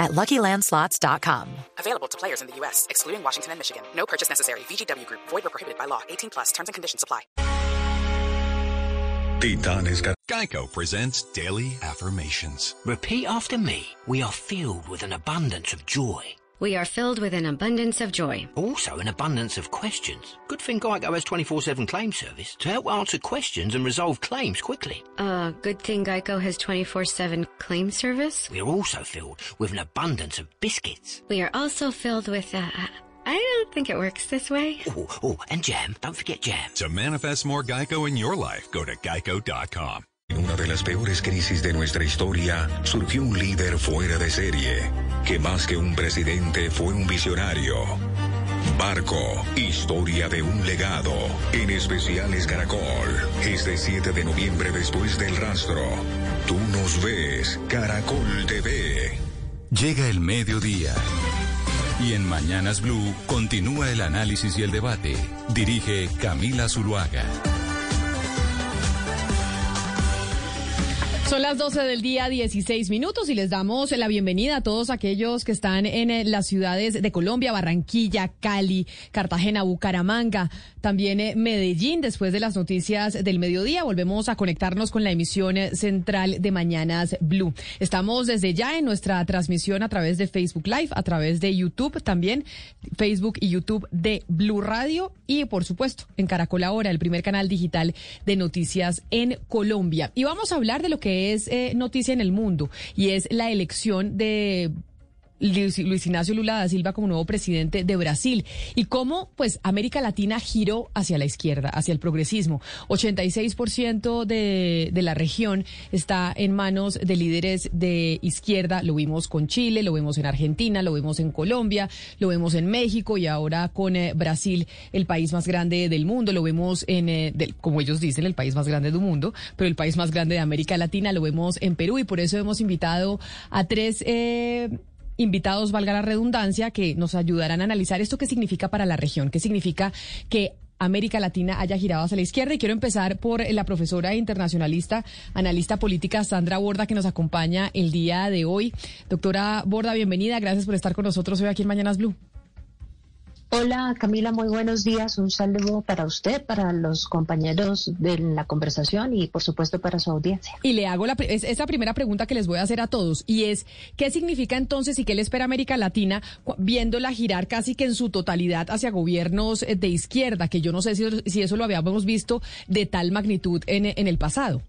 at LuckyLandSlots.com. Available to players in the U.S., excluding Washington and Michigan. No purchase necessary. VGW Group. Void or prohibited by law. 18 plus. Terms and conditions apply. Titanes Geico presents Daily Affirmations. Repeat after me. We are filled with an abundance of joy. We are filled with an abundance of joy. Also, an abundance of questions. Good thing Geico has 24 7 claim service to help answer questions and resolve claims quickly. Uh, good thing Geico has 24 7 claim service. We are also filled with an abundance of biscuits. We are also filled with, uh, I don't think it works this way. Oh, oh, and jam. Don't forget jam. To manifest more Geico in your life, go to geico.com. En una de las peores crisis de nuestra historia, surgió un líder fuera de serie, que más que un presidente fue un visionario. Barco, historia de un legado, en especiales Caracol, este 7 de noviembre después del rastro. Tú nos ves, Caracol TV. Llega el mediodía. Y en Mañanas Blue continúa el análisis y el debate. Dirige Camila Zuluaga. Son las 12 del día, 16 minutos, y les damos la bienvenida a todos aquellos que están en eh, las ciudades de Colombia, Barranquilla, Cali, Cartagena, Bucaramanga, también eh, Medellín. Después de las noticias del mediodía, volvemos a conectarnos con la emisión eh, central de Mañanas Blue. Estamos desde ya en nuestra transmisión a través de Facebook Live, a través de YouTube también, Facebook y YouTube de Blue Radio, y por supuesto en Caracol Ahora, el primer canal digital de noticias en Colombia. Y vamos a hablar de lo que es eh, noticia en el mundo y es la elección de Luis, Ignacio Lula da Silva como nuevo presidente de Brasil. Y cómo pues América Latina giró hacia la izquierda, hacia el progresismo. 86% de, de la región está en manos de líderes de izquierda, lo vimos con Chile, lo vimos en Argentina, lo vimos en Colombia, lo vemos en México y ahora con eh, Brasil, el país más grande del mundo, lo vemos en, eh, como ellos dicen, el país más grande del mundo, pero el país más grande de América Latina, lo vemos en Perú y por eso hemos invitado a tres... Eh, invitados, valga la redundancia, que nos ayudarán a analizar esto qué significa para la región, qué significa que América Latina haya girado hacia la izquierda. Y quiero empezar por la profesora internacionalista, analista política Sandra Borda, que nos acompaña el día de hoy. Doctora Borda, bienvenida. Gracias por estar con nosotros hoy aquí en Mañanas Blue. Hola Camila, muy buenos días. Un saludo para usted, para los compañeros de la conversación y por supuesto para su audiencia. Y le hago la, esa primera pregunta que les voy a hacer a todos y es, ¿qué significa entonces y qué le espera América Latina viéndola girar casi que en su totalidad hacia gobiernos eh, de izquierda? Que yo no sé si, eso lo habíamos visto de tal magnitud en, en el pasado.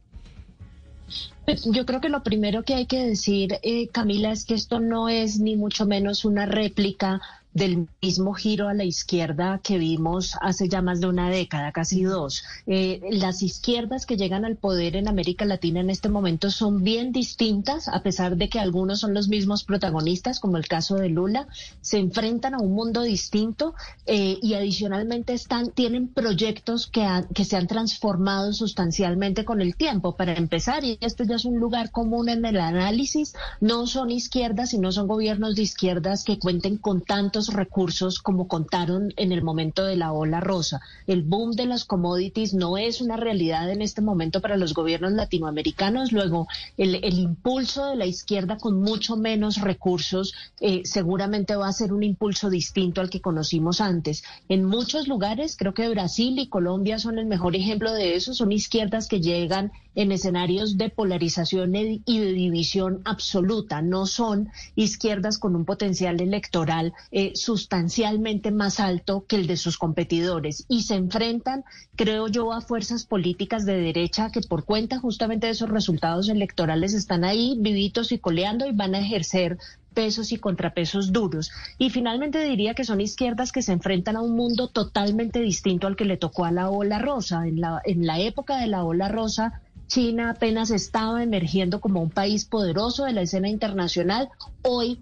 Pues, yo creo que lo primero que hay que decir, eh, Camila, es que esto no es ni mucho menos una réplica del mismo giro a la izquierda que vimos hace ya más de una década, casi dos. Eh, las izquierdas que llegan al poder en América Latina en este momento son bien distintas, a pesar de que algunos son los mismos protagonistas, como el caso de Lula, se enfrentan a un mundo distinto eh, y adicionalmente están, tienen proyectos que, que se han transformado sustancialmente con el tiempo. Para empezar, y este ya es un lugar común en el análisis, no son izquierdas, y no son gobiernos de izquierdas que cuenten con tantos recursos como contaron en el momento de la ola rosa. El boom de las commodities no es una realidad en este momento para los gobiernos latinoamericanos. Luego, el, impulso de la izquierda con mucho menos recursos eh, seguramente va a ser un impulso distinto al que conocimos antes. En muchos lugares, creo que Brasil y Colombia son el mejor ejemplo de eso, son izquierdas que llegan en escenarios de polarización y de división absoluta. No son izquierdas con un potencial electoral eh, sustancialmente más alto que el de sus competidores y se enfrentan, creo yo, a fuerzas políticas de derecha que por cuenta justamente de esos resultados electorales están ahí vivitos y coleando y van a ejercer pesos y contrapesos duros. Y finalmente diría que son izquierdas que se enfrentan a un mundo totalmente distinto al que le tocó a la ola rosa. En la, en la época de la ola rosa, China apenas estaba emergiendo como un país poderoso de la escena internacional. Hoy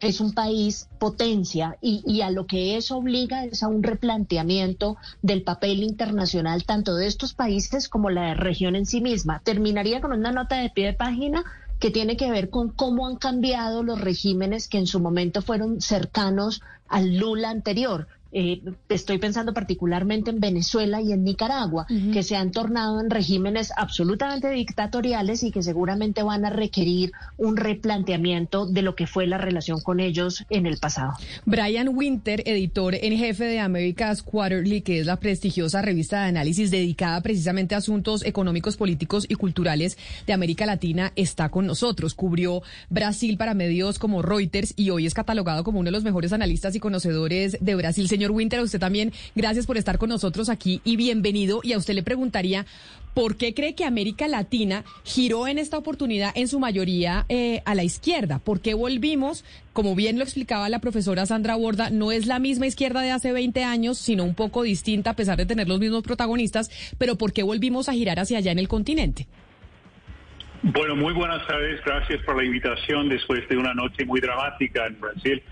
es un país potencia y, a lo que eso obliga es a un replanteamiento del papel internacional tanto de estos países como la región en sí misma. Terminaría con una nota de pie de página que tiene que ver con cómo han cambiado los regímenes que en su momento fueron cercanos al Lula anterior. Eh, estoy pensando particularmente en Venezuela y en Nicaragua, que se han tornado en regímenes absolutamente dictatoriales y que seguramente van a requerir un replanteamiento de lo que fue la relación con ellos en el pasado. Brian Winter, editor en jefe de America's Quarterly, que es la prestigiosa revista de análisis dedicada precisamente a asuntos económicos, políticos y culturales de América Latina, está con nosotros. Cubrió Brasil para medios como Reuters y hoy es catalogado como uno de los mejores analistas y conocedores de Brasil. Señor Señor Winter, a usted también, gracias por estar con nosotros aquí y bienvenido. Y a usted le preguntaría, ¿por qué cree que América Latina giró en esta oportunidad en su mayoría eh, a la izquierda? ¿Por qué volvimos, como bien lo explicaba la profesora Sandra Borda, no es la misma izquierda de hace 20 años, sino un poco distinta a pesar de tener los mismos protagonistas, pero ¿por qué volvimos a girar hacia allá en el continente? Bueno, muy buenas tardes. Gracias por la invitación después de una noche muy dramática en Brasil.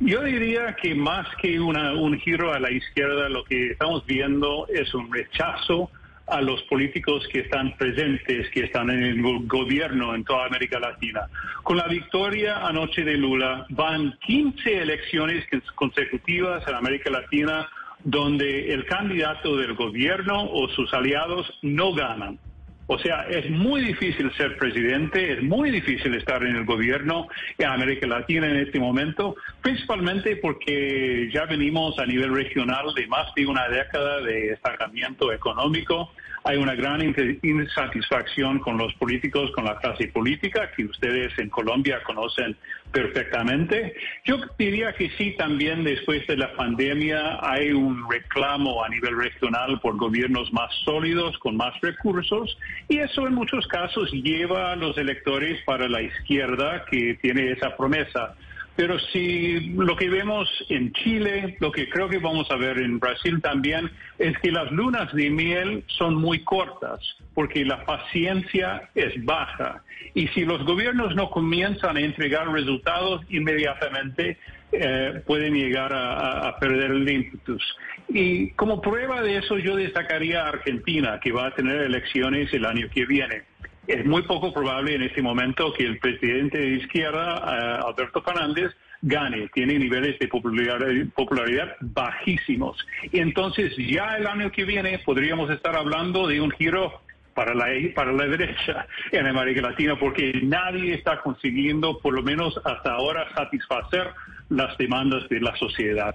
Yo diría que más que un giro a la izquierda, lo que estamos viendo es un rechazo a los políticos que están presentes, que están en el gobierno en toda América Latina. Con la victoria anoche de Lula, van 15 elecciones consecutivas en América Latina donde el candidato del gobierno o sus aliados no ganan. O sea, es muy difícil ser presidente, es muy difícil estar en el gobierno en América Latina en este momento, principalmente porque ya venimos a nivel regional de más de una década de estancamiento económico. Hay una gran insatisfacción con los políticos, con la clase política, que ustedes en Colombia conocen perfectamente. Yo diría que sí, también después de la pandemia hay un reclamo a nivel regional por gobiernos más sólidos, con más recursos, y eso en muchos casos lleva a los electores para la izquierda que tiene esa promesa. Pero si lo que vemos en Chile, lo que creo que vamos a ver en Brasil también, es que las lunas de miel son muy cortas, porque la paciencia es baja. Y si los gobiernos no comienzan a entregar resultados inmediatamente, eh, pueden llegar a, perder el impetus. Y como prueba de eso, yo destacaría a Argentina, que va a tener elecciones el año que viene es muy poco probable en este momento que el presidente de izquierda, eh, Alberto Fernández, gane. Tiene niveles de popularidad, bajísimos. Y entonces ya el año que viene podríamos estar hablando de un giro para la, para la derecha en América Latina, porque nadie está consiguiendo, por lo menos hasta ahora, satisfacer las demandas de la sociedad.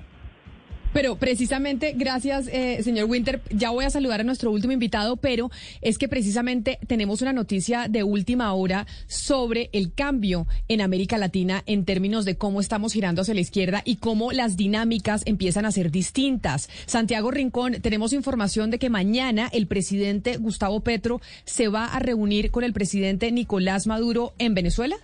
Pero precisamente, gracias, eh, señor Winter, ya voy a saludar a nuestro último invitado, pero es que precisamente tenemos una noticia de última hora sobre el cambio en América Latina en términos de cómo estamos girando hacia la izquierda y cómo las dinámicas empiezan a ser distintas. Santiago Rincón, tenemos información de que mañana el presidente Gustavo Petro se va a reunir con el presidente Nicolás Maduro en Venezuela.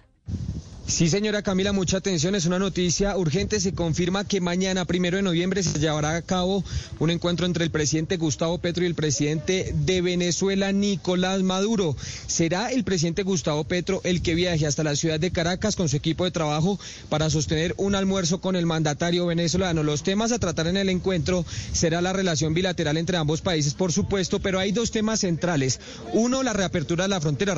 Sí, señora Camila, mucha atención. Es una noticia urgente. Se confirma que mañana, primero de noviembre, se llevará a cabo un encuentro entre el presidente Gustavo Petro y el presidente de Venezuela, Nicolás Maduro. Será el presidente Gustavo Petro el que viaje hasta la ciudad de Caracas con su equipo de trabajo para sostener un almuerzo con el mandatario venezolano. Los temas a tratar en el encuentro será la relación bilateral entre ambos países, por supuesto, pero hay dos temas centrales. Uno, la reapertura de la frontera.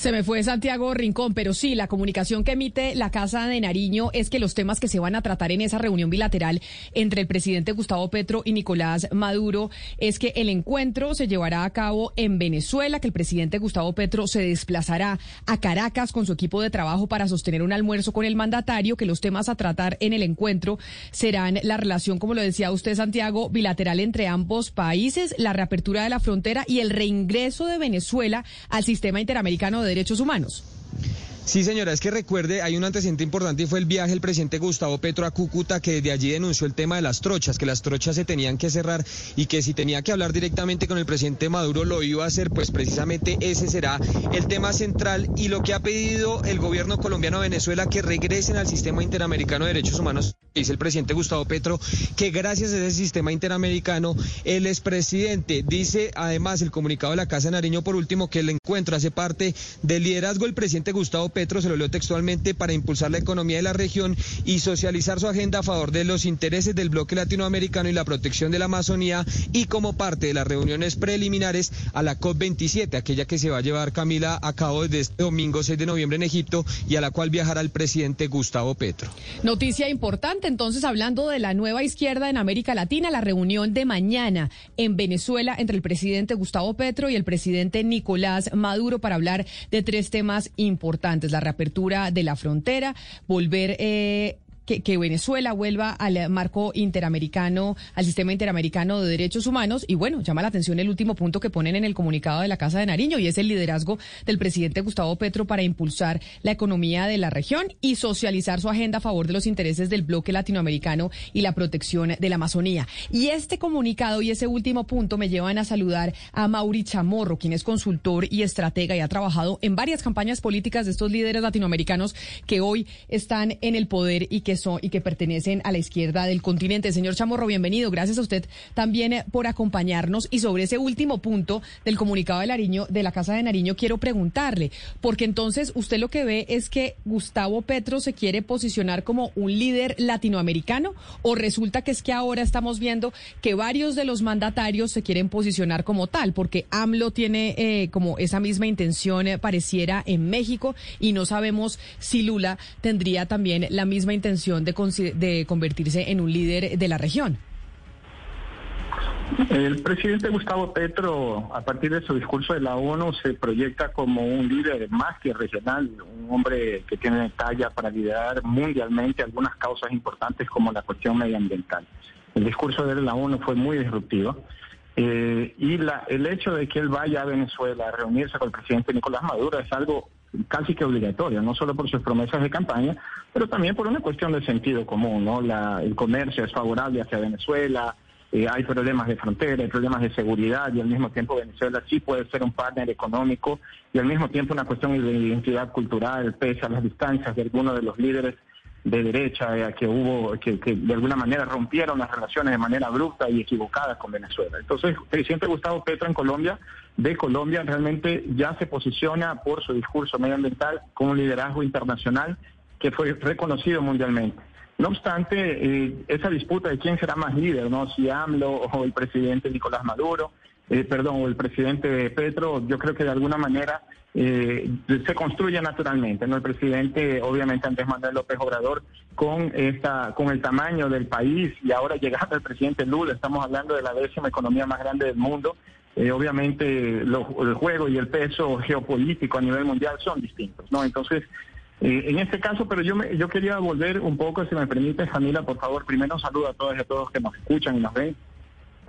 Se me fue Santiago Rincón, pero sí, la comunicación que emite la Casa de Nariño es que los temas que se van a tratar en esa reunión bilateral entre el presidente Gustavo Petro y Nicolás Maduro es que el encuentro se llevará a cabo en Venezuela, que el presidente Gustavo Petro se desplazará a Caracas con su equipo de trabajo para sostener un almuerzo con el mandatario, que los temas a tratar en el encuentro serán la relación, como lo decía usted, Santiago, bilateral entre ambos países, la reapertura de la frontera y el reingreso de Venezuela al sistema interamericano de derechos humanos. Sí, señora, es que recuerde, hay un antecedente importante y fue el viaje del presidente Gustavo Petro a Cúcuta, que desde allí denunció el tema de las trochas, que las trochas se tenían que cerrar y que si tenía que hablar directamente con el presidente Maduro lo iba a hacer, pues precisamente ese será el tema central y lo que ha pedido el gobierno colombiano a Venezuela que regresen al sistema interamericano de derechos humanos, dice el presidente Gustavo Petro, que gracias a ese sistema interamericano él es presidente. Dice además el comunicado de la Casa de Nariño por último que el encuentro hace parte del liderazgo del presidente Gustavo Petro, se lo leo textualmente, para impulsar la economía de la región y socializar su agenda a favor de los intereses del bloque latinoamericano y la protección de la Amazonía y como parte de las reuniones preliminares a la COP27, aquella que se va a llevar Camila a cabo desde este domingo 6 de noviembre en Egipto y a la cual viajará el presidente Gustavo Petro. Noticia importante, entonces, hablando de la nueva izquierda en América Latina, la reunión de mañana en Venezuela entre el presidente Gustavo Petro y el presidente Nicolás Maduro para hablar de tres temas importantes, la reapertura de la frontera, volver eh, que, Venezuela vuelva al marco interamericano, al sistema interamericano de derechos humanos. Y bueno, llama la atención el último punto que ponen en el comunicado de la Casa de Nariño y es el liderazgo del presidente Gustavo Petro para impulsar la economía de la región y socializar su agenda a favor de los intereses del bloque latinoamericano y la protección de la Amazonía. Y este comunicado y ese último punto me llevan a saludar a Mauri Chamorro, quien es consultor y estratega y ha trabajado en varias campañas políticas de estos líderes latinoamericanos que hoy están en el poder y que y que pertenecen a la izquierda del continente. Señor Chamorro, bienvenido. Gracias a usted también eh, por acompañarnos. Y sobre ese último punto del comunicado de Nariño, de la Casa de Nariño, quiero preguntarle, porque entonces usted lo que ve es que Gustavo Petro se quiere posicionar como un líder latinoamericano o resulta que es que ahora estamos viendo que varios de los mandatarios se quieren posicionar como tal, porque AMLO tiene eh, como esa misma intención eh, pareciera en México y no sabemos si Lula tendría también la misma intención de, convertirse en un líder de la región? El presidente Gustavo Petro, a partir de su discurso de la ONU, se proyecta como un líder más que regional, un hombre que tiene talla para liderar mundialmente algunas causas importantes como la cuestión medioambiental. El discurso de la ONU fue muy disruptivo. Eh, y la, el hecho de que él vaya a Venezuela a reunirse con el presidente Nicolás Maduro es algo casi que obligatorio, no solo por sus promesas de campaña, pero también por una cuestión de sentido común, ¿no? La, el comercio es favorable hacia Venezuela, eh, hay problemas de frontera, hay problemas de seguridad y al mismo tiempo Venezuela sí puede ser un partner económico y al mismo tiempo una cuestión de identidad cultural, pese a las distancias de algunos de los líderes de derecha eh, que hubo, que, de alguna manera rompieron las relaciones de manera abrupta y equivocada con Venezuela. Entonces, el presidente Gustavo Petro en Colombia, de Colombia, realmente ya se posiciona por su discurso medioambiental con un liderazgo internacional que fue reconocido mundialmente. No obstante, eh, esa disputa de quién será más líder, ¿no? Si AMLO o el presidente Nicolás Maduro, eh, perdón, el presidente Petro, yo creo que de alguna manera eh, se construye naturalmente. ¿no? El presidente, obviamente, Andrés Manuel López Obrador, con, esta, con el tamaño del país y ahora llegando el presidente Lula, estamos hablando de la décima economía más grande del mundo. Eh, obviamente, el juego y el peso geopolítico a nivel mundial son distintos. ¿no? Entonces, eh, en este caso, pero yo, me, yo quería volver un poco, si me permite, Jamila, por favor, primero un saludo a todas y a todos que nos escuchan y nos ven.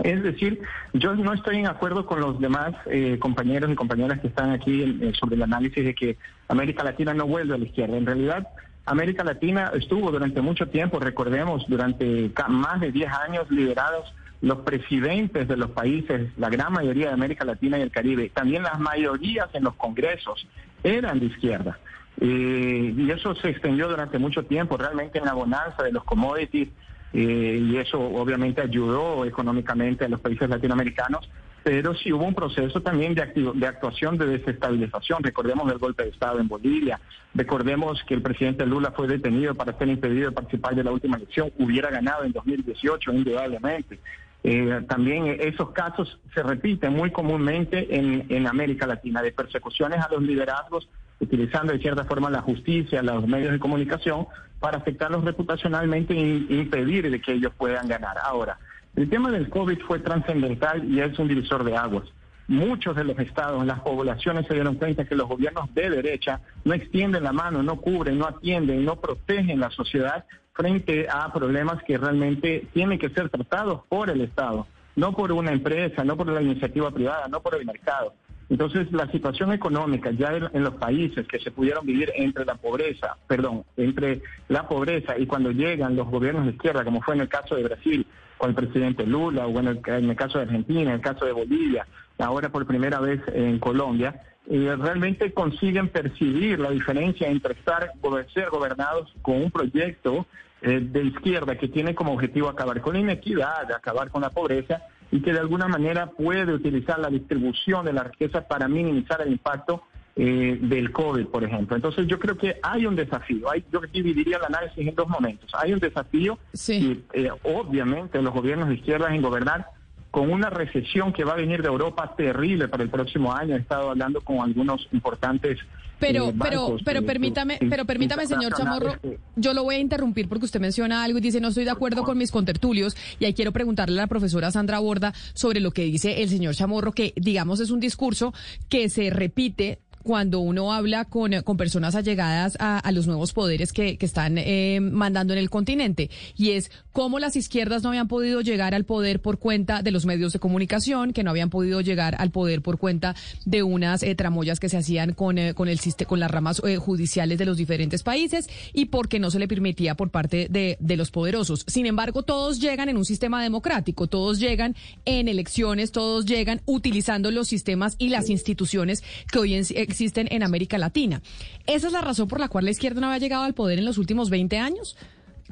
Es decir, yo no estoy en acuerdo con los demás eh, compañeros y compañeras que están aquí sobre el análisis de que América Latina no vuelve a la izquierda. En realidad, América Latina estuvo durante mucho tiempo, recordemos, durante más de 10 años liderados los presidentes de los países, la gran mayoría de América Latina y el Caribe, también las mayorías en los congresos eran de izquierda. Eh, y eso se extendió durante mucho tiempo, realmente en la bonanza de los commodities eh, y eso obviamente ayudó económicamente a los países latinoamericanos, pero sí hubo un proceso también de, de actuación de desestabilización. Recordemos el golpe de Estado en Bolivia, recordemos que el presidente Lula fue detenido para ser impedido de participar de la última elección, hubiera ganado en 2018 indudablemente. Eh, también esos casos se repiten muy comúnmente en, en América Latina, de persecuciones a los liderazgos utilizando de cierta forma la justicia, los medios de comunicación, para afectarlos reputacionalmente e impedir de que ellos puedan ganar. Ahora, el tema del COVID fue trascendental y es un divisor de aguas. Muchos de los estados, las poblaciones se dieron cuenta que los gobiernos de derecha no extienden la mano, no cubren, no atienden, no protegen la sociedad frente a problemas que realmente tienen que ser tratados por el Estado, no por una empresa, no por la iniciativa privada, no por el mercado. Entonces, la situación económica ya en, los países que se pudieron vivir entre la pobreza, perdón, entre la pobreza y cuando llegan los gobiernos de izquierda, como fue en el caso de Brasil con el presidente Lula, o en el, en el caso de Argentina, en el caso de Bolivia, ahora por primera vez en Colombia, eh, realmente consiguen percibir la diferencia entre estar ser gobernados con un proyecto eh, de izquierda que tiene como objetivo acabar con la inequidad, acabar con la pobreza y que de alguna manera puede utilizar la distribución de la riqueza para minimizar el impacto eh, del COVID, por ejemplo. Entonces yo creo que hay un desafío. Hay, yo dividiría el análisis en dos momentos. Hay un desafío y obviamente los gobiernos de izquierda en gobernar con una recesión que va a venir de Europa terrible para el próximo año. He estado hablando con algunos importantes pero, eh, pero, pero eh, permítame, pero permítame, señor Chamorro, yo lo voy a interrumpir porque usted menciona algo y dice no estoy de acuerdo con mis contertulios y ahí quiero preguntarle a la profesora Sandra Borda sobre lo que dice el señor Chamorro, que digamos es un discurso que se repite cuando uno habla con, con personas allegadas a, los nuevos poderes que, que están eh, mandando en el continente. Y es cómo las izquierdas no habían podido llegar al poder por cuenta de los medios de comunicación, que no habían podido llegar al poder por cuenta de unas eh, tramoyas que se hacían con, eh, con, el, con las ramas judiciales de los diferentes países y porque no se le permitía por parte de, de los poderosos. Sin embargo, todos llegan en un sistema democrático, todos llegan en elecciones, todos llegan utilizando los sistemas y las instituciones que hoy en, existen en América Latina. ¿Esa es la razón por la cual la izquierda no había llegado al poder en los últimos 20 años?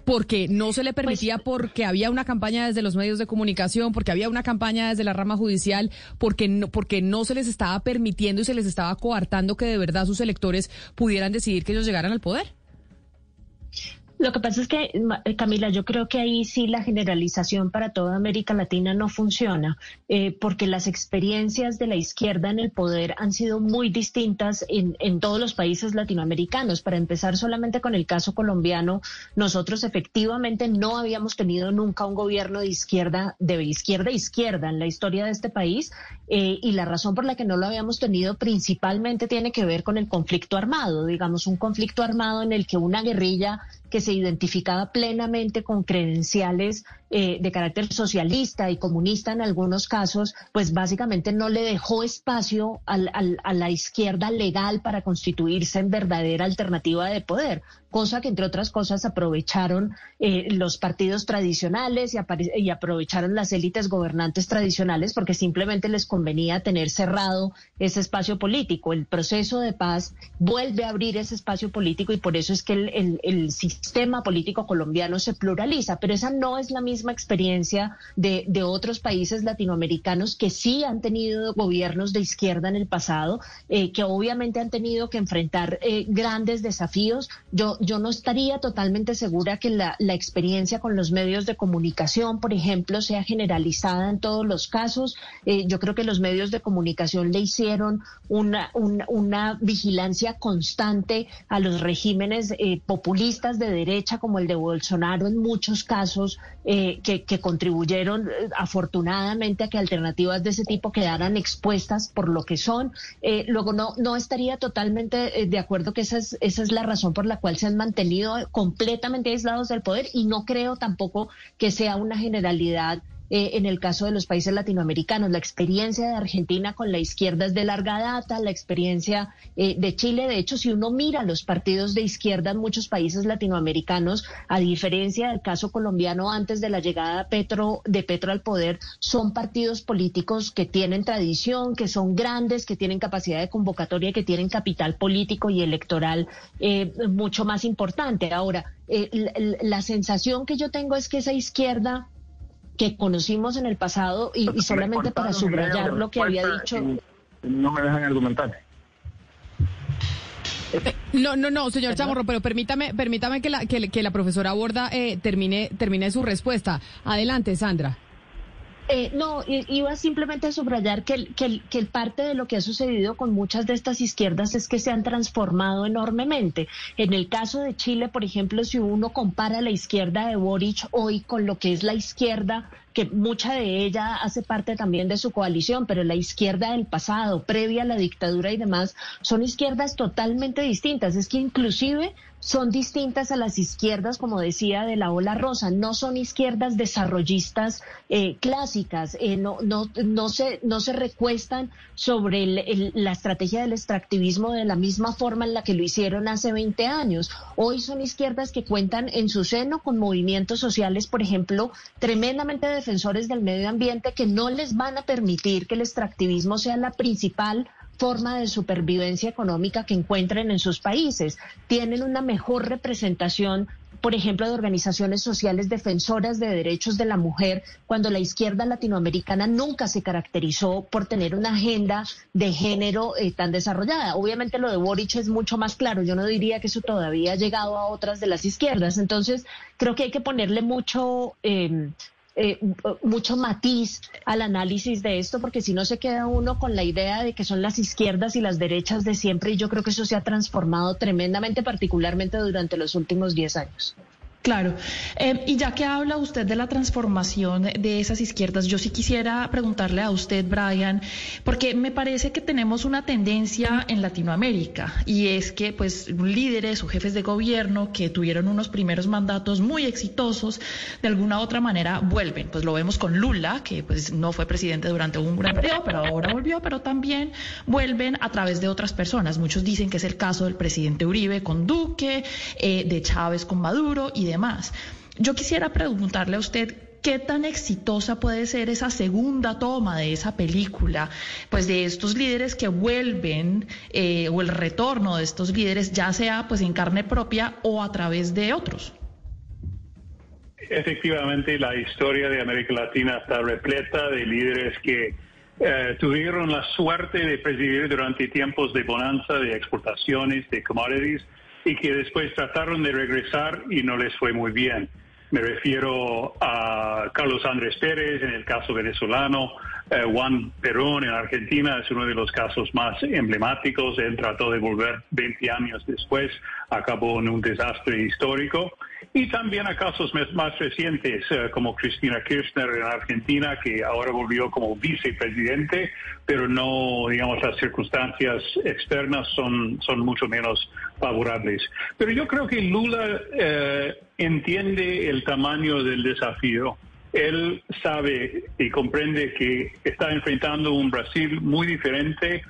porque no se le permitía, pues, porque había una campaña desde los medios de comunicación, porque había una campaña desde la rama judicial, porque no, porque no se les estaba permitiendo y se les estaba coartando que de verdad sus electores pudieran decidir que ellos llegaran al poder. Lo que pasa es que, eh, Camila, yo creo que ahí sí la generalización para toda América Latina no funciona, eh, porque las experiencias de la izquierda en el poder han sido muy distintas en, en, todos los países latinoamericanos. Para empezar solamente con el caso colombiano, nosotros efectivamente no habíamos tenido nunca un gobierno de izquierda, de izquierda a izquierda en la historia de este país, eh, y la razón por la que no lo habíamos tenido principalmente tiene que ver con el conflicto armado, digamos, un conflicto armado en el que una guerrilla que se identificaba plenamente con credenciales eh, de carácter socialista y comunista en algunos casos, pues básicamente no le dejó espacio al, a la izquierda legal para constituirse en verdadera alternativa de poder, cosa que entre otras cosas aprovecharon eh, los partidos tradicionales y, y aprovecharon las élites gobernantes tradicionales porque simplemente les convenía tener cerrado ese espacio político. El proceso de paz vuelve a abrir ese espacio político y por eso es que el, el, el sistema político colombiano se pluraliza, pero esa no es la misma experiencia de, de, otros países latinoamericanos que sí han tenido gobiernos de izquierda en el pasado, eh, que obviamente han tenido que enfrentar eh, grandes desafíos. Yo, yo no estaría totalmente segura que la, la, experiencia con los medios de comunicación, por ejemplo, sea generalizada en todos los casos. Eh, yo creo que los medios de comunicación le hicieron una, una, una vigilancia constante a los regímenes populistas de derecha como el de Bolsonaro en muchos casos que, contribuyeron eh, afortunadamente a que alternativas de ese tipo quedaran expuestas por lo que son. Eh, luego, no, no estaría totalmente eh, de acuerdo que esa es, esa es la razón por la cual se han mantenido completamente aislados del poder y no creo tampoco que sea una generalidad eh, en el caso de los países latinoamericanos. La experiencia de Argentina con la izquierda es de larga data, la experiencia eh, de Chile, de hecho, si uno mira los partidos de izquierda en muchos países latinoamericanos, a diferencia del caso colombiano antes de la llegada de Petro, de Petro al poder, son partidos políticos que tienen tradición, que son grandes, que tienen capacidad de convocatoria, que tienen capital político y electoral eh, mucho más importante. Ahora, la sensación que yo tengo es que esa izquierda que conocimos en el pasado y, solamente para subrayar lo que había dicho. No me dejan argumentar. Eh, no, no, no, señor Chamorro, pero permítame, permítame que la, que, la profesora Borda eh, termine, termine su respuesta. Adelante, Sandra. Eh, no, iba simplemente a subrayar que, que, que, parte de lo que ha sucedido con muchas de estas izquierdas es que se han transformado enormemente. En el caso de Chile, por ejemplo, si uno compara la izquierda de Boric hoy con lo que es la izquierda que mucha de ella hace parte también de su coalición, pero la izquierda del pasado, previa a la dictadura y demás, son izquierdas totalmente distintas. Es que inclusive son distintas a las izquierdas, como decía, de la ola rosa. No son izquierdas desarrollistas eh, clásicas, eh, no, no, no, se, no se recuestan sobre la estrategia del extractivismo de la misma forma en la que lo hicieron hace 20 años. Hoy son izquierdas que cuentan en su seno con movimientos sociales, por ejemplo, tremendamente defensores del medio ambiente que no les van a permitir que el extractivismo sea la principal forma de supervivencia económica que encuentren en sus países. Tienen una mejor representación por ejemplo, de organizaciones sociales defensoras de derechos de la mujer, cuando la izquierda latinoamericana nunca se caracterizó por tener una agenda de género eh, tan desarrollada. Obviamente lo de Boric es mucho más claro. Yo no diría que eso todavía ha llegado a otras de las izquierdas. Entonces, creo que hay que ponerle mucho... Eh, eh, mucho matiz al análisis de esto, porque si no se queda uno con la idea de que son las izquierdas y las derechas de siempre, y yo creo que eso se ha transformado tremendamente, particularmente durante los últimos 10 años. Claro. Eh, y ya que habla usted de la transformación de esas izquierdas, yo sí quisiera preguntarle a usted, Brian, porque me parece que tenemos una tendencia en Latinoamérica y es que pues líderes o jefes de gobierno que tuvieron unos primeros mandatos muy exitosos, de alguna u otra manera vuelven. Pues lo vemos con Lula, que pues no fue presidente durante un gran periodo, pero ahora volvió, pero también vuelven a través de otras personas. Muchos dicen que es el caso del presidente Uribe con Duque, eh, de Chávez con Maduro y Yo quisiera preguntarle a usted qué tan exitosa puede ser esa segunda toma de esa película, pues de estos líderes que vuelven eh, o el retorno de estos líderes, ya sea pues en carne propia o a través de otros. Efectivamente, la historia de América Latina está repleta de líderes que eh, tuvieron la suerte de presidir durante tiempos de bonanza, de exportaciones, de commodities, y que después trataron de regresar y no les fue muy bien. Me refiero a Carlos Andrés Pérez en el caso venezolano, eh, Juan Perón en Argentina es uno de los casos más emblemáticos. Él trató de volver 20 años después, acabó en un desastre histórico. Y también a casos más recientes, eh, como Cristina Kirchner en Argentina, que ahora volvió como vicepresidente, pero no, digamos, las circunstancias externas son, son mucho menos favorables. Pero yo creo que Lula eh, entiende el tamaño del desafío él sabe y comprende que está enfrentando un Brasil muy diferente,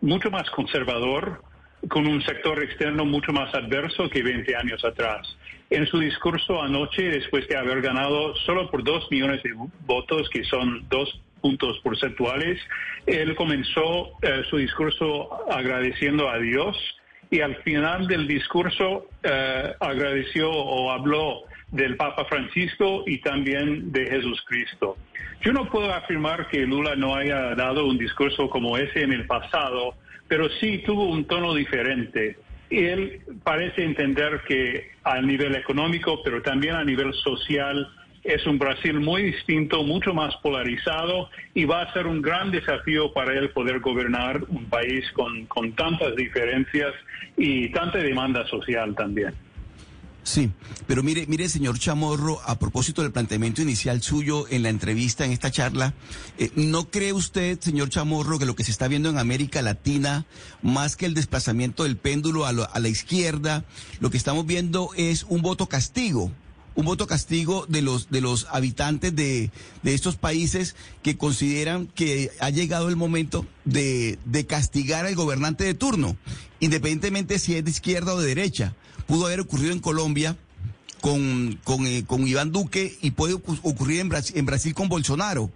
mucho más conservador, con un sector externo mucho más adverso que 20 años atrás. En su discurso anoche, después de haber ganado solo por dos millones de votos, que son dos puntos porcentuales, él comenzó eh, su discurso agradeciendo a Dios y al final del discurso eh, agradeció o habló del Papa Francisco y también de Jesucristo. Yo no puedo afirmar que Lula no haya dado un discurso como ese en el pasado, pero sí tuvo un tono diferente. Él parece entender que a nivel económico, pero también a nivel social, es un Brasil muy distinto, mucho más polarizado y va a ser un gran desafío para él poder gobernar un país con, con tantas diferencias y tanta demanda social también. Sí, pero mire, mire, señor Chamorro, a propósito del planteamiento inicial suyo en la entrevista, en esta charla, eh, ¿no cree usted, señor Chamorro, que lo que se está viendo en América Latina, más que el desplazamiento del péndulo a, a la izquierda, lo que estamos viendo es un voto castigo? un voto castigo de los de los habitantes de, de, estos países que consideran que ha llegado el momento de, de castigar al gobernante de turno, independientemente si es de izquierda o de derecha pudo haber ocurrido en Colombia con, con, eh, Iván Duque y puede ocurrir en Brasil, en Brasil con Bolsonaro.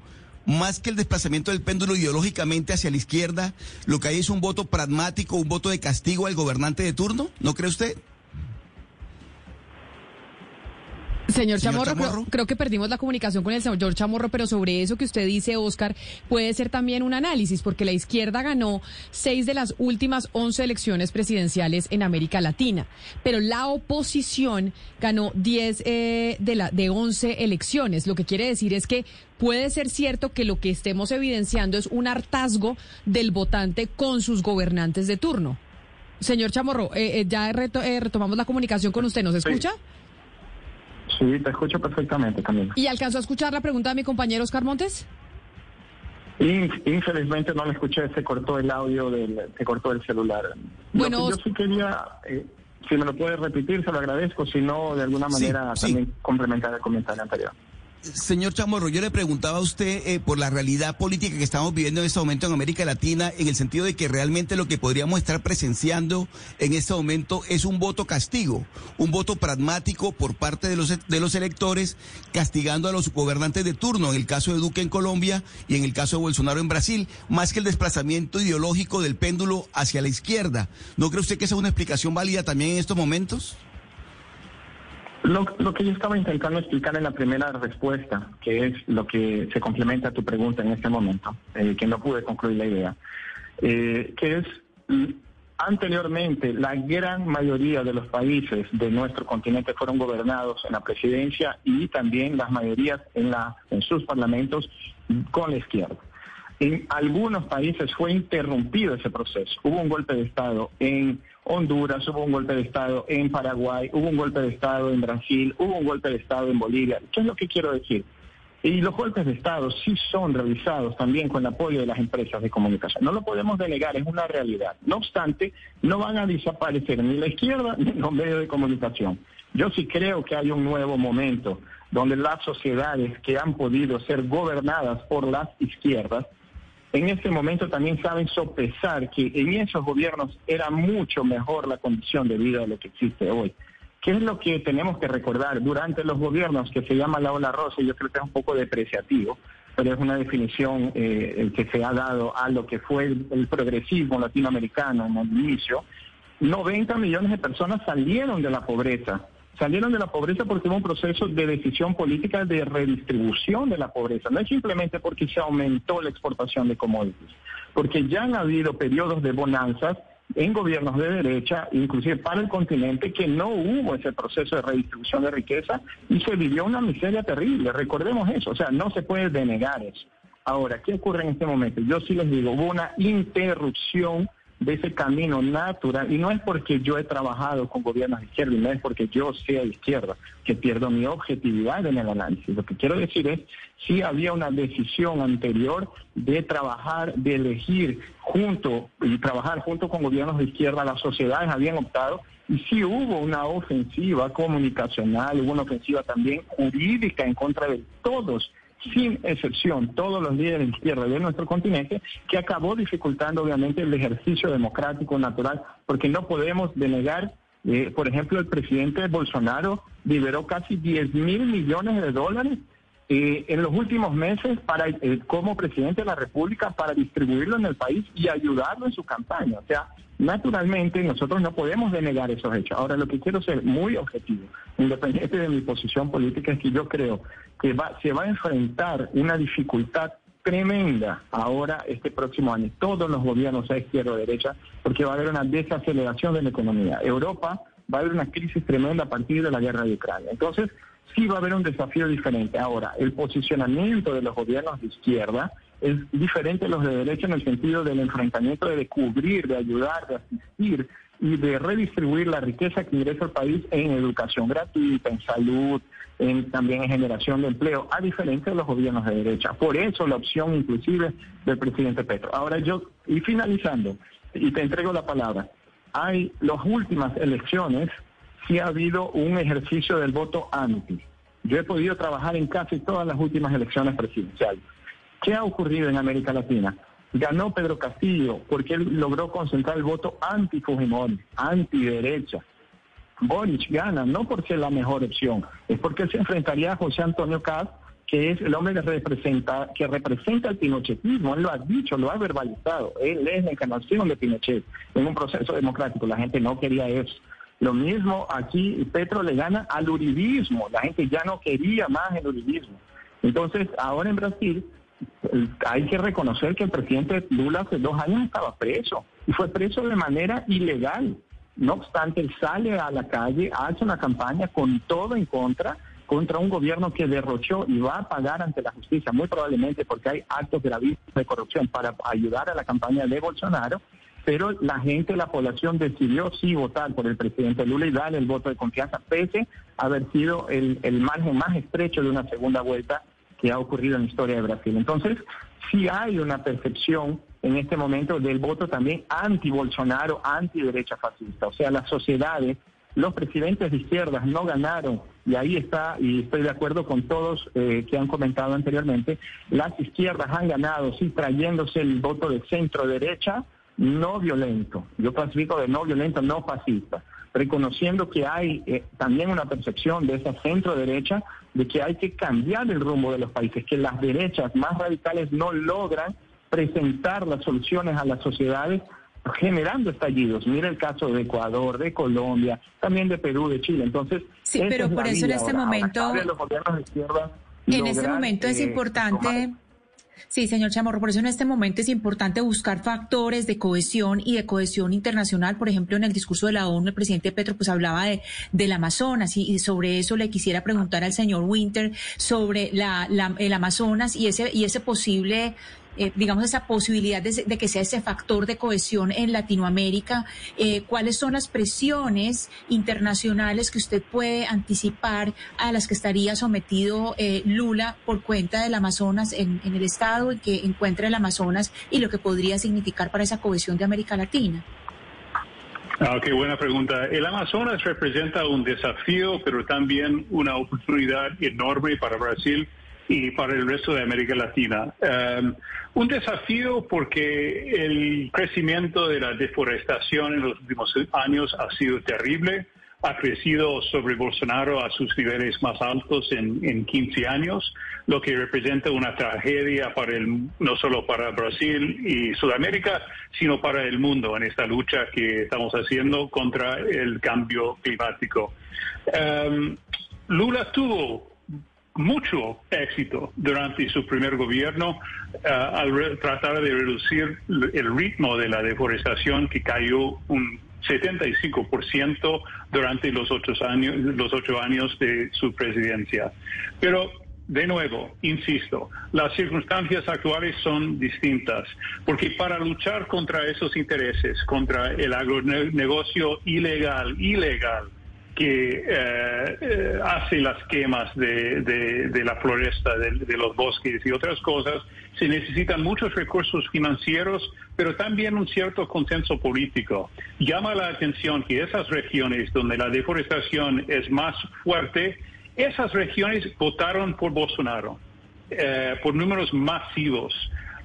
Más que el desplazamiento del péndulo ideológicamente hacia la izquierda, lo que hay es un voto pragmático, un voto de castigo al gobernante de turno, ¿no cree usted? Señor, Chamorro, Creo, que perdimos la comunicación con el señor Chamorro, pero sobre eso que usted dice, Oscar, puede ser también un análisis, porque la izquierda ganó seis de las últimas once elecciones presidenciales en América Latina, pero la oposición ganó diez eh, de, la, de once elecciones. Lo que quiere decir es que puede ser cierto que lo que estemos evidenciando es un hartazgo del votante con sus gobernantes de turno. Señor Chamorro, eh, eh, ya retomamos la comunicación con usted, ¿nos escucha? Sí, te escucho perfectamente, Camila. ¿Y alcanzó a escuchar la pregunta de mi compañero Oscar Montes? Infelizmente no la escuché, se cortó el audio, del, se cortó el celular. Bueno, yo sí quería, eh, si me lo puede repetir, se lo agradezco, si no, de alguna manera también complementar el comentario anterior. Señor Chamorro, yo le preguntaba a usted eh, por la realidad política que estamos viviendo en este momento en América Latina, en el sentido de que realmente lo que podríamos estar presenciando en este momento es un voto castigo, un voto pragmático por parte de los, de los electores, castigando a los gobernantes de turno, en el caso de Duque en Colombia y en el caso de Bolsonaro en Brasil, más que el desplazamiento ideológico del péndulo hacia la izquierda. ¿No cree usted que esa es una explicación válida también en estos momentos? Lo, que yo estaba intentando explicar en la primera respuesta, que es lo que se complementa a tu pregunta en este momento, eh, que no pude concluir la idea, eh, que es mm, anteriormente la gran mayoría de los países de nuestro continente fueron gobernados en la presidencia y también las mayorías en, la, en sus parlamentos con la izquierda. En algunos países fue interrumpido ese proceso. Hubo un golpe de Estado en Honduras, hubo un golpe de Estado en Paraguay, hubo un golpe de Estado en Brasil, hubo un golpe de Estado en Bolivia. ¿Qué es lo que quiero decir? Y los golpes de Estado sí son realizados también con el apoyo de las empresas de comunicación. No lo podemos delegar, es una realidad. No obstante, no van a desaparecer ni la izquierda ni los medios de comunicación. Yo sí creo que hay un nuevo momento donde las sociedades que han podido ser gobernadas por las izquierdas en este momento también saben sopesar que en esos gobiernos era mucho mejor la condición de vida de lo que existe hoy. ¿Qué es lo que tenemos que recordar? Durante los gobiernos que se llama la ola rosa, yo creo que es un poco depreciativo, pero es una definición eh, que se ha dado a lo que fue el, progresismo latinoamericano en el inicio, 90 millones de personas salieron de la pobreza salieron de la pobreza porque hubo un proceso de decisión política de redistribución de la pobreza. No es simplemente porque se aumentó la exportación de commodities, porque ya han habido periodos de bonanzas en gobiernos de derecha, inclusive para el continente, que no hubo ese proceso de redistribución de riqueza y se vivió una miseria terrible. Recordemos eso, o sea, no se puede denegar eso. Ahora, ¿qué ocurre en este momento? Yo sí les digo, hubo una interrupción de ese camino natural, y no es porque yo he trabajado con gobiernos de izquierda, y no es porque yo sea de izquierda, que pierdo mi objetividad en el análisis. Lo que quiero decir es, si había una decisión anterior de trabajar, de elegir junto, y trabajar junto con gobiernos de izquierda, las sociedades habían optado, y sí hubo una ofensiva comunicacional, hubo una ofensiva también jurídica en contra de todos sin excepción, todos los líderes de izquierda de nuestro continente, que acabó dificultando obviamente el ejercicio democrático natural, porque no podemos denegar, eh, por ejemplo, el presidente Bolsonaro liberó casi 10 mil millones de dólares eh, en los últimos meses para eh, como presidente de la República para distribuirlo en el país y ayudarlo en su campaña. O sea, naturalmente nosotros no podemos denegar esos hechos. Ahora, lo que quiero ser muy objetivo, independiente de mi posición política, es que yo creo que va, se va a enfrentar una dificultad tremenda ahora este próximo año, todos los gobiernos, a izquierda o derecha, porque va a haber una desaceleración de la economía. Europa va a haber una crisis tremenda a partir de la guerra de Ucrania. Entonces, sí va a haber un desafío diferente. Ahora, el posicionamiento de los gobiernos de izquierda es diferente a los de derecha en el sentido del enfrentamiento de cubrir, de ayudar, de asistir y de redistribuir la riqueza que ingresa al país en educación gratuita, en salud, en, también en generación de empleo, a diferencia de los gobiernos de derecha. Por eso la opción inclusive del presidente Petro. Ahora yo, y finalizando, y te entrego la palabra, hay las últimas elecciones sí ha habido un ejercicio del voto anti. Yo he podido trabajar en casi todas las últimas elecciones presidenciales. ¿Qué ha ocurrido en América Latina? Ganó Pedro Castillo porque él logró concentrar el voto anti-Fujimori, anti-derecha. Boric gana, no por ser la mejor opción, es porque él se enfrentaría a José Antonio Caz, que es el hombre que representa, que representa el pinochetismo, él lo ha dicho, lo ha verbalizado, él es la encarnación de Pinochet en un proceso democrático, la gente no quería eso. Lo mismo aquí, Petro le gana al uribismo, la gente ya no quería más el uribismo. Entonces, ahora en Brasil hay que reconocer que el presidente Lula hace dos años estaba preso y fue preso de manera ilegal. No obstante, él sale a la calle, hace una campaña con todo en contra, contra un gobierno que derrochó y va a pagar ante la justicia, muy probablemente porque hay actos gravísimos de corrupción para ayudar a la campaña de Bolsonaro pero la gente, la población decidió sí votar por el presidente Lula y darle el voto de confianza, pese a haber sido el, el margen más estrecho de una segunda vuelta que ha ocurrido en la historia de Brasil. Entonces, sí hay una percepción en este momento del voto también anti-Bolsonaro, anti-derecha fascista. O sea, las sociedades, los presidentes de izquierdas no ganaron, y ahí está, y estoy de acuerdo con todos eh, que han comentado anteriormente, las izquierdas han ganado, sí, trayéndose el voto de centro-derecha, no violento. Yo clasifico de no violento, no fascista, reconociendo que hay eh, también una percepción de esa centro-derecha de que hay que cambiar el rumbo de los países, que las derechas más radicales no logran presentar las soluciones a las sociedades generando estallidos. Mira el caso de Ecuador, de Colombia, también de Perú, de Chile. Entonces, sí, pero por eso en este momento, en este momento es importante. Sí, señor Chamorro, por eso en este momento es importante buscar factores de cohesión y de cohesión internacional. Por ejemplo, en el discurso de la ONU, el presidente Petro pues hablaba de, del Amazonas y, sobre eso le quisiera preguntar al señor Winter sobre la, el Amazonas y ese, y ese posible eh, digamos, esa posibilidad de, que sea ese factor de cohesión en Latinoamérica? Eh, ¿Cuáles son las presiones internacionales que usted puede anticipar a las que estaría sometido eh, Lula por cuenta del Amazonas en, el estado y que encuentra el Amazonas y lo que podría significar para esa cohesión de América Latina? Ah, qué buena pregunta. El Amazonas representa un desafío, pero también una oportunidad enorme para Brasil y para el resto de América Latina. Um, un desafío porque el crecimiento de la deforestación en los últimos años ha sido terrible, ha crecido sobre Bolsonaro a sus niveles más altos en, en 15 años, lo que representa una tragedia para el, no solo para Brasil y Sudamérica, sino para el mundo en esta lucha que estamos haciendo contra el cambio climático. Um, Lula tuvo mucho éxito durante su primer gobierno uh, al tratar de reducir el ritmo de la deforestación que cayó un 75% durante los ocho años, los ocho años de su presidencia. Pero de nuevo, insisto, las circunstancias actuales son distintas, porque para luchar contra esos intereses, contra el agronegocio ilegal, ilegal, que eh, eh, hace las quemas de, la floresta, de, los bosques y otras cosas, se necesitan muchos recursos financieros, pero también un cierto consenso político. Llama la atención que esas regiones donde la deforestación es más fuerte, esas regiones votaron por Bolsonaro, eh, por números masivos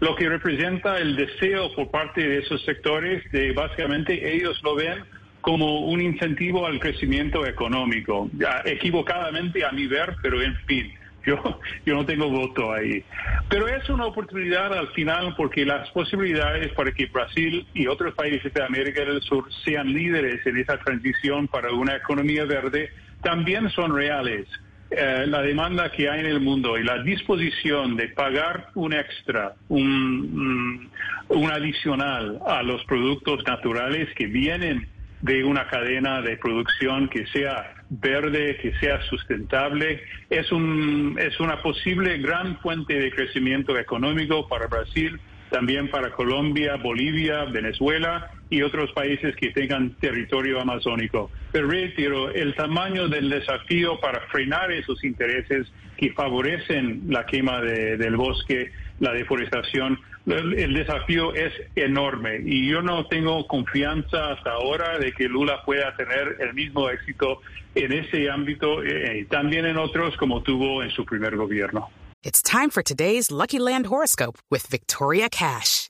lo que representa el deseo por parte de esos sectores de básicamente ellos lo ven como un incentivo al crecimiento económico. equivocadamente a mi ver, pero en fin, yo, yo no tengo voto ahí. Pero es una oportunidad al final porque las posibilidades para que Brasil y otros países de América del Sur sean líderes en esa transición para una economía verde también son reales. Eh, la demanda que hay en el mundo y la disposición de pagar un extra, un, un adicional a los productos naturales que vienen de una cadena de producción que sea verde, que sea sustentable, es, un, es una posible gran fuente de crecimiento económico para Brasil, también para Colombia, Bolivia, Venezuela y otros países que tengan territorio amazónico. Pero retiro, el tamaño del desafío para frenar esos intereses que favorecen la quema del bosque, la deforestación, el, desafío es enorme y yo no tengo confianza hasta ahora de que Lula pueda tener el mismo éxito en ese ámbito eh, y también en otros como tuvo en su primer gobierno. It's time for today's Lucky Land horoscope with Victoria Cash.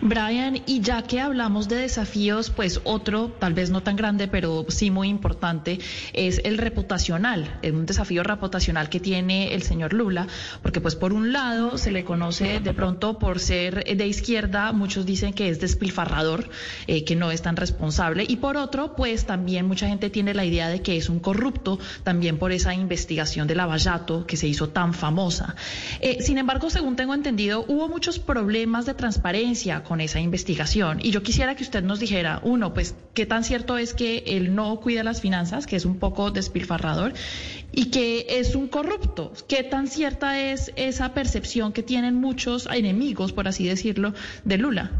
Brian, y ya que hablamos de desafíos, pues otro, tal vez no tan grande, pero sí muy importante, es el reputacional, es un desafío reputacional que tiene el señor Lula, porque pues por un lado se le conoce de pronto por ser de izquierda, muchos dicen que es despilfarrador, eh, que no es tan responsable, y por otro, pues también mucha gente tiene la idea de que es un corrupto, también por esa investigación de Lavallato que se hizo tan famosa. Eh, sin embargo, según tengo entendido, hubo muchos problemas de transparencia con esa investigación. Y yo quisiera que usted nos dijera, uno, pues, qué tan cierto es que él no cuida las finanzas, que es un poco despilfarrador, y que es un corrupto. ¿Qué tan cierta es esa percepción que tienen muchos enemigos, por así decirlo, de Lula?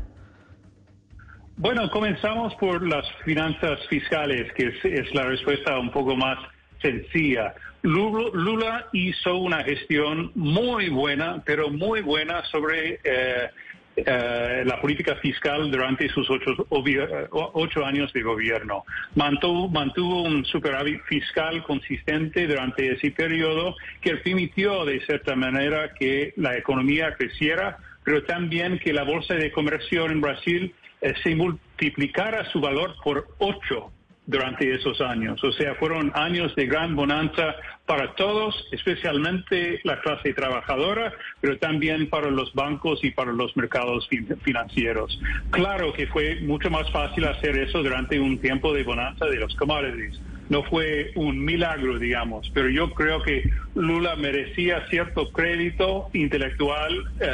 Bueno, comenzamos por las finanzas fiscales, que es, la respuesta un poco más sencilla. Lula, hizo una gestión muy buena, pero muy buena sobre eh, eh, la política fiscal durante sus ocho, años de gobierno. Mantuvo, mantuvo un superávit fiscal consistente durante ese periodo que permitió de cierta manera que la economía creciera, pero también que la bolsa de comercio en Brasil eh, se multiplicara su valor por ocho durante esos años. O sea, fueron años de gran bonanza para todos, especialmente la clase trabajadora, pero también para los bancos y para los mercados financieros. Claro que fue mucho más fácil hacer eso durante un tiempo de bonanza de los commodities. No fue un milagro, digamos, pero yo creo que Lula merecía cierto crédito intelectual eh,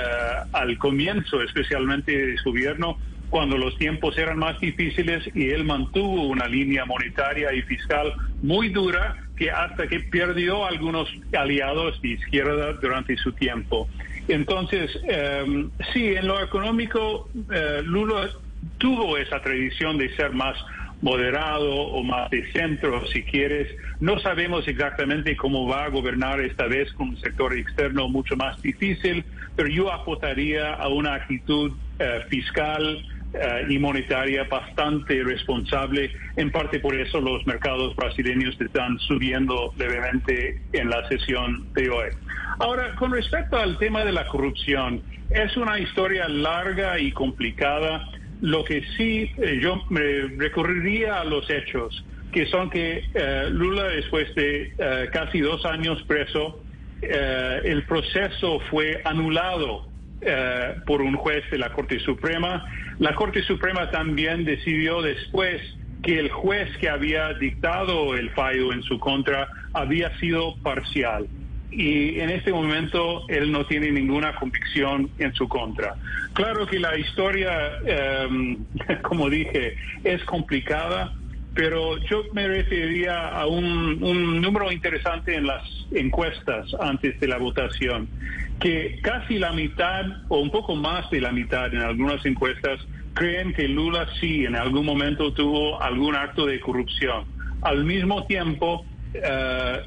al comienzo, especialmente de su gobierno, cuando los tiempos eran más difíciles y él mantuvo una línea monetaria y fiscal muy dura que hasta que perdió algunos aliados de izquierda durante su tiempo. Entonces, em, sí, en lo económico, eh, Lula tuvo esa tradición de ser más moderado o más de centro, si quieres. No sabemos exactamente cómo va a gobernar esta vez con un sector externo mucho más difícil, pero yo apostaría a una actitud eh, fiscal eh, y monetaria bastante responsable. En parte por eso los mercados brasileños están subiendo levemente en la sesión de hoy. Ahora, con respecto al tema de la corrupción, es una historia larga y complicada. Lo que sí eh, yo me recurriría a los hechos, que son que eh, Lula, después de casi dos años preso, el proceso fue anulado eh, por un juez de la Corte Suprema. La Corte Suprema también decidió después que el juez que había dictado el fallo en su contra había sido parcial. Y en este momento él no tiene ninguna convicción en su contra. Claro que la historia, em, como dije, es complicada, pero yo me referiría a un, número interesante en las encuestas antes de la votación que casi la mitad o un poco más de la mitad en algunas encuestas creen que Lula sí en algún momento tuvo algún acto de corrupción. Al mismo tiempo, eh,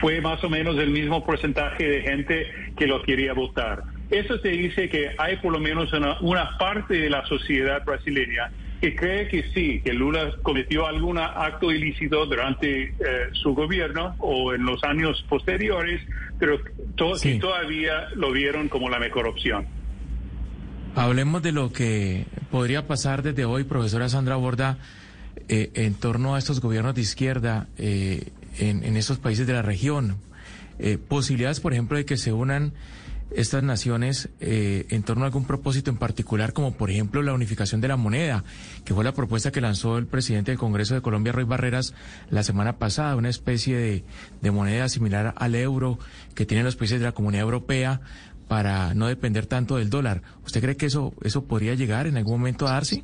fue más o menos el mismo porcentaje de gente que lo quería votar. Eso te dice que hay por lo menos una parte de la sociedad brasileña que cree que sí, que Lula cometió algún acto ilícito durante eh, su gobierno o en los años posteriores, pero que todavía lo vieron como la mejor opción. Hablemos de lo que podría pasar desde hoy, profesora Sandra Borda, eh, en torno a estos gobiernos de izquierda eh, en, en, esos países de la región. posibilidades, por ejemplo, de que se unan estas naciones eh, en torno a algún propósito en particular, como por ejemplo la unificación de la moneda, que fue la propuesta que lanzó el presidente del Congreso de Colombia, Roy Barreras, la semana pasada, una especie de, de moneda similar al euro que tienen los países de la Comunidad Europea para no depender tanto del dólar. ¿Usted cree que eso, eso podría llegar en algún momento a darse?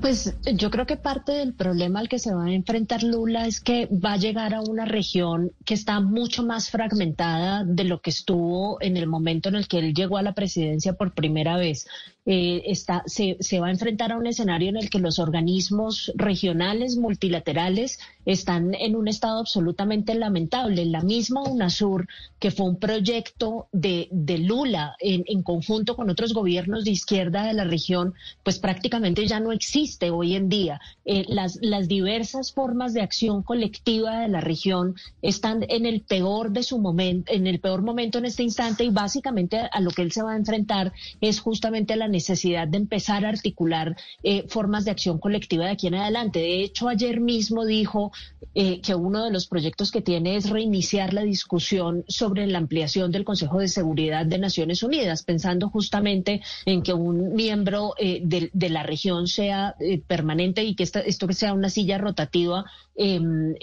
Pues yo creo que parte del problema al que se va a enfrentar Lula es que va a llegar a una región que está mucho más fragmentada de lo que estuvo en el momento en el que él llegó a la presidencia por primera vez. Eh, está, se, se, va a enfrentar a un escenario en el que los organismos regionales multilaterales están en un estado absolutamente lamentable. La misma UNASUR, que fue un proyecto de, de Lula en, en conjunto con otros gobiernos de izquierda de la región, pues prácticamente ya no existe hoy en día. Eh, las, las diversas formas de acción colectiva de la región están en el peor de su momento, en el peor momento en este instante y básicamente a lo que él se va a enfrentar es justamente la necesidad de empezar a articular eh, formas de acción colectiva de aquí en adelante. De hecho, ayer mismo dijo eh, que uno de los proyectos que tiene es reiniciar la discusión sobre la ampliación del Consejo de Seguridad de Naciones Unidas, pensando justamente en que un miembro eh, de, la región sea permanente y que esto que sea una silla rotativa, em,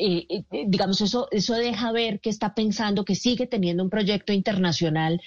digamos, eso, eso deja ver que está pensando que sigue teniendo un proyecto internacional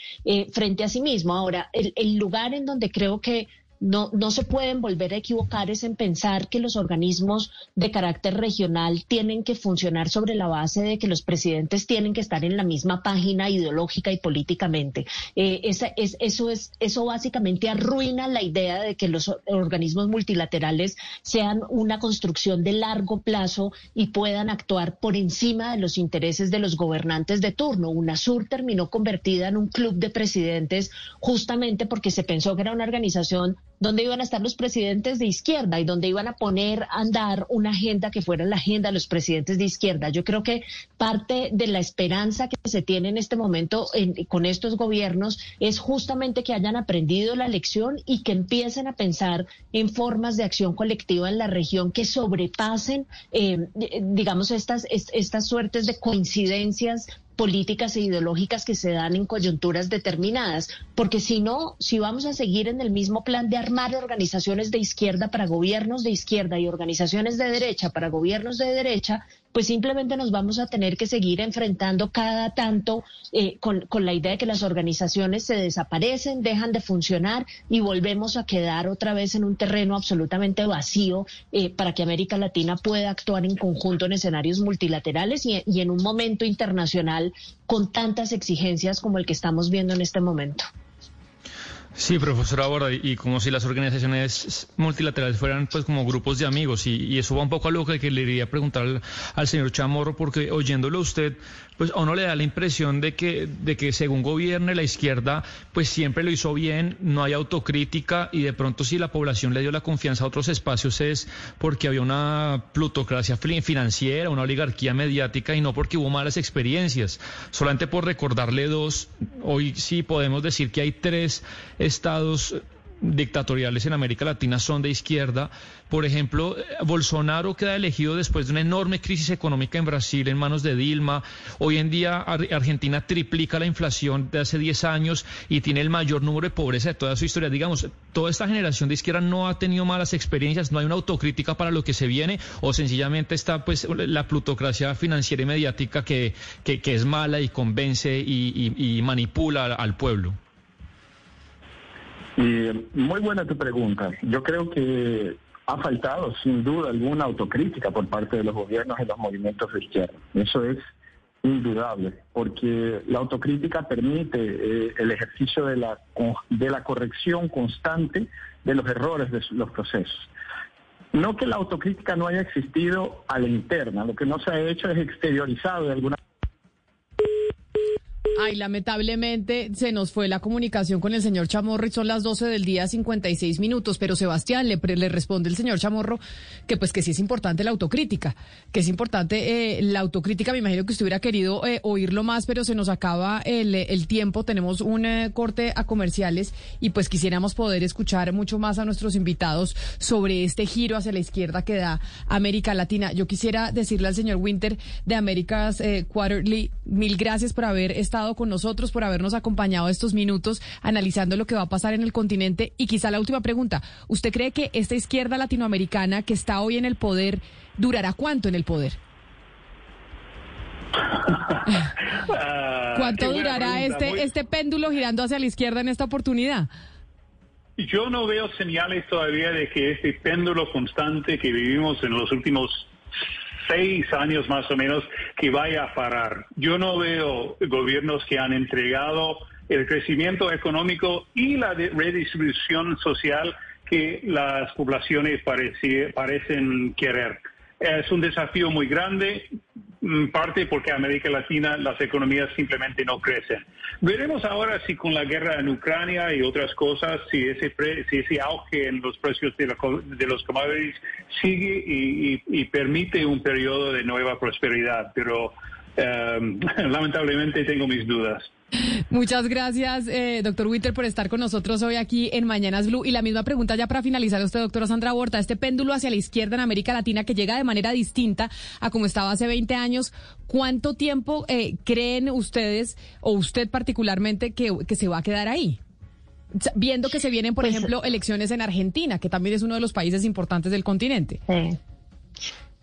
frente a sí mismo. Ahora, el lugar en donde creo que no, no se pueden volver a equivocar es en pensar que los organismos de carácter regional tienen que funcionar sobre la base de que los presidentes tienen que estar en la misma página ideológica y políticamente. Eh, esa, es, eso, es, eso básicamente arruina la idea de que los organismos multilaterales sean una construcción de largo plazo y puedan actuar por encima de los intereses de los gobernantes de turno. UNASUR terminó convertida en un club de presidentes justamente porque se pensó que era una organización donde iban a estar los presidentes de izquierda y donde iban a poner a andar una agenda que fuera la agenda de los presidentes de izquierda. Yo creo que parte de la esperanza que se tiene en este momento con estos gobiernos es justamente que hayan aprendido la lección y que empiecen a pensar en formas de acción colectiva en la región que sobrepasen, eh, digamos, estas, estas suertes de coincidencias políticas e ideológicas que se dan en coyunturas determinadas, porque si no, si vamos a seguir en el mismo plan de armar organizaciones de izquierda para gobiernos de izquierda y organizaciones de derecha para gobiernos de derecha, pues simplemente nos vamos a tener que seguir enfrentando cada tanto eh, con, la idea de que las organizaciones se desaparecen, dejan de funcionar y volvemos a quedar otra vez en un terreno absolutamente vacío eh, para que América Latina pueda actuar en conjunto en escenarios multilaterales y, y en un momento internacional con tantas exigencias como el que estamos viendo en este momento. Sí, profesora Borda, y como si las organizaciones multilaterales fueran pues como grupos de amigos, y, eso va un poco a lo que le iría a preguntar al, señor Chamorro, porque oyéndolo usted, pues a uno le da la impresión de que, de que según gobierne la izquierda, pues siempre lo hizo bien, no hay autocrítica, y de pronto si la población le dio la confianza a otros espacios es porque había una plutocracia financiera, una oligarquía mediática, y no porque hubo malas experiencias. Solamente por recordarle dos, hoy sí podemos decir que hay tres estados dictatoriales en América Latina son de izquierda. Por ejemplo, Bolsonaro queda elegido después de una enorme crisis económica en Brasil en manos de Dilma. Hoy en día Argentina triplica la inflación de hace 10 años y tiene el mayor número de pobreza de toda su historia. Digamos, toda esta generación de izquierda no ha tenido malas experiencias, no hay una autocrítica para lo que se viene o sencillamente está pues la plutocracia financiera y mediática que, que, es mala y convence y manipula al pueblo. Y muy buena tu pregunta. Yo creo que ha faltado sin duda alguna autocrítica por parte de los gobiernos y los movimientos de izquierda. Eso es indudable, porque la autocrítica permite eh, el ejercicio de la, de la corrección constante de los errores de los procesos. No que la autocrítica no haya existido a la interna, lo que no se ha hecho es exteriorizado de alguna Ay, lamentablemente se nos fue la comunicación con el señor Chamorro y son las 12 del día 56 minutos, pero Sebastián le, le responde el señor Chamorro que pues que sí es importante la autocrítica, que es importante eh, la autocrítica, me imagino que usted hubiera querido eh, oírlo más, pero se nos acaba el, tiempo, tenemos un eh, corte a comerciales y pues quisiéramos poder escuchar mucho más a nuestros invitados sobre este giro hacia la izquierda que da América Latina. Yo quisiera decirle al señor Winter de Américas Quarterly, mil gracias por haber estado con nosotros, por habernos acompañado estos minutos analizando lo que va a pasar en el continente. Y quizá la última pregunta, ¿usted cree que esta izquierda latinoamericana que está hoy en el poder durará cuánto en el poder? ¿Cuánto durará este, este péndulo girando hacia la izquierda en esta oportunidad? Yo no veo señales todavía de que este péndulo constante que vivimos en los últimos seis años más o menos que vaya a parar. Yo no veo gobiernos que han entregado el crecimiento económico y la redistribución social que las poblaciones parecen querer. Es un desafío muy grande. Mm, parte porque América Latina las economías simplemente no crecen. Veremos ahora si con la guerra en Ucrania y otras cosas, si ese, si ese auge en los precios de, de los commodities sigue y, permite un periodo de nueva prosperidad. Pero um, lamentablemente tengo mis dudas. Muchas gracias, eh, doctor Winter, por estar con nosotros hoy aquí en Mañanas Blue. Y la misma pregunta ya para finalizar usted, doctora Sandra Borta, este péndulo hacia la izquierda en América Latina que llega de manera distinta a como estaba hace 20 años, ¿cuánto tiempo eh, creen ustedes, o usted particularmente, que, se va a quedar ahí? Viendo que se vienen, por pues, ejemplo, elecciones en Argentina, que también es uno de los países importantes del continente.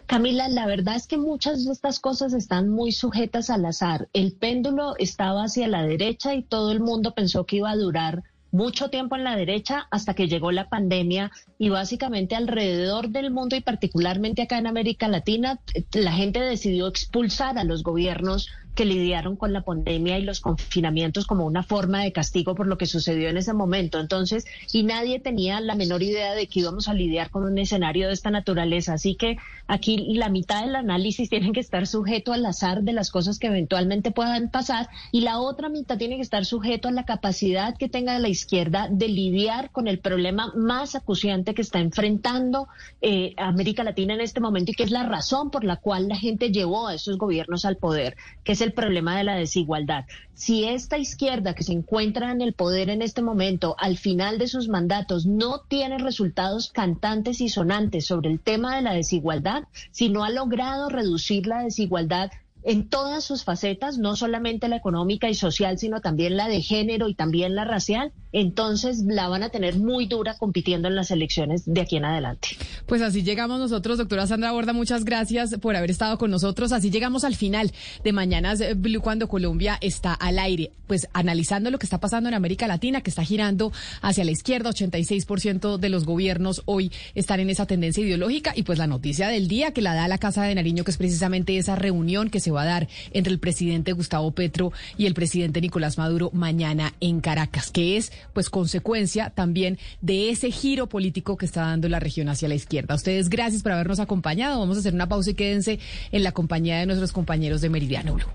Camila, la verdad es que muchas de estas cosas están muy sujetas al azar. El péndulo estaba hacia la derecha y todo el mundo pensó que iba a durar mucho tiempo en la derecha hasta que llegó la pandemia y básicamente alrededor del mundo y particularmente acá en América Latina, la gente decidió expulsar a los gobiernos que lidiaron con la pandemia y los confinamientos como una forma de castigo por lo que sucedió en ese momento. Entonces, y nadie tenía la menor idea de que íbamos a lidiar con un escenario de esta naturaleza. Así que aquí la mitad del análisis tiene que estar sujeto al azar de las cosas que eventualmente puedan pasar y la otra mitad tiene que estar sujeto a la capacidad que tenga la izquierda de lidiar con el problema más acuciante que está enfrentando eh, América Latina en este momento y que es la razón por la cual la gente llevó a esos gobiernos al poder, que el problema de la desigualdad. Si esta izquierda que se encuentra en el poder en este momento, al final de sus mandatos, no tiene resultados cantantes y sonantes sobre el tema de la desigualdad, si no ha logrado reducir la desigualdad en todas sus facetas, no solamente la económica y social, sino también la de género y también la racial, entonces la van a tener muy dura compitiendo en las elecciones de aquí en adelante. Pues así llegamos nosotros, doctora Sandra Borda, muchas gracias por haber estado con nosotros. Así llegamos al final de Mañanas Blue cuando Colombia está al aire, pues analizando lo que está pasando en América Latina, que está girando hacia la izquierda, 86% de los gobiernos hoy están en esa tendencia ideológica y pues la noticia del día que la da la Casa de Nariño, que es precisamente esa reunión que se va a dar entre el presidente Gustavo Petro y el presidente Nicolás Maduro mañana en Caracas, que es pues consecuencia también de ese giro político que está dando la región hacia la izquierda. ustedes gracias por habernos acompañado. Vamos a hacer una pausa y quédense en la compañía de nuestros compañeros de Meridiano Blue.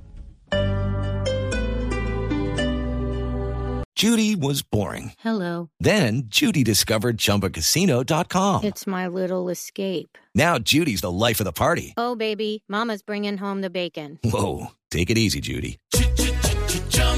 Judy was boring. Hello. Then Judy discovered chumbacasino.com. It's my little escape. Now Judy's the life of the party. Oh baby, mama's bringing home the bacon. Whoa, take it easy Judy.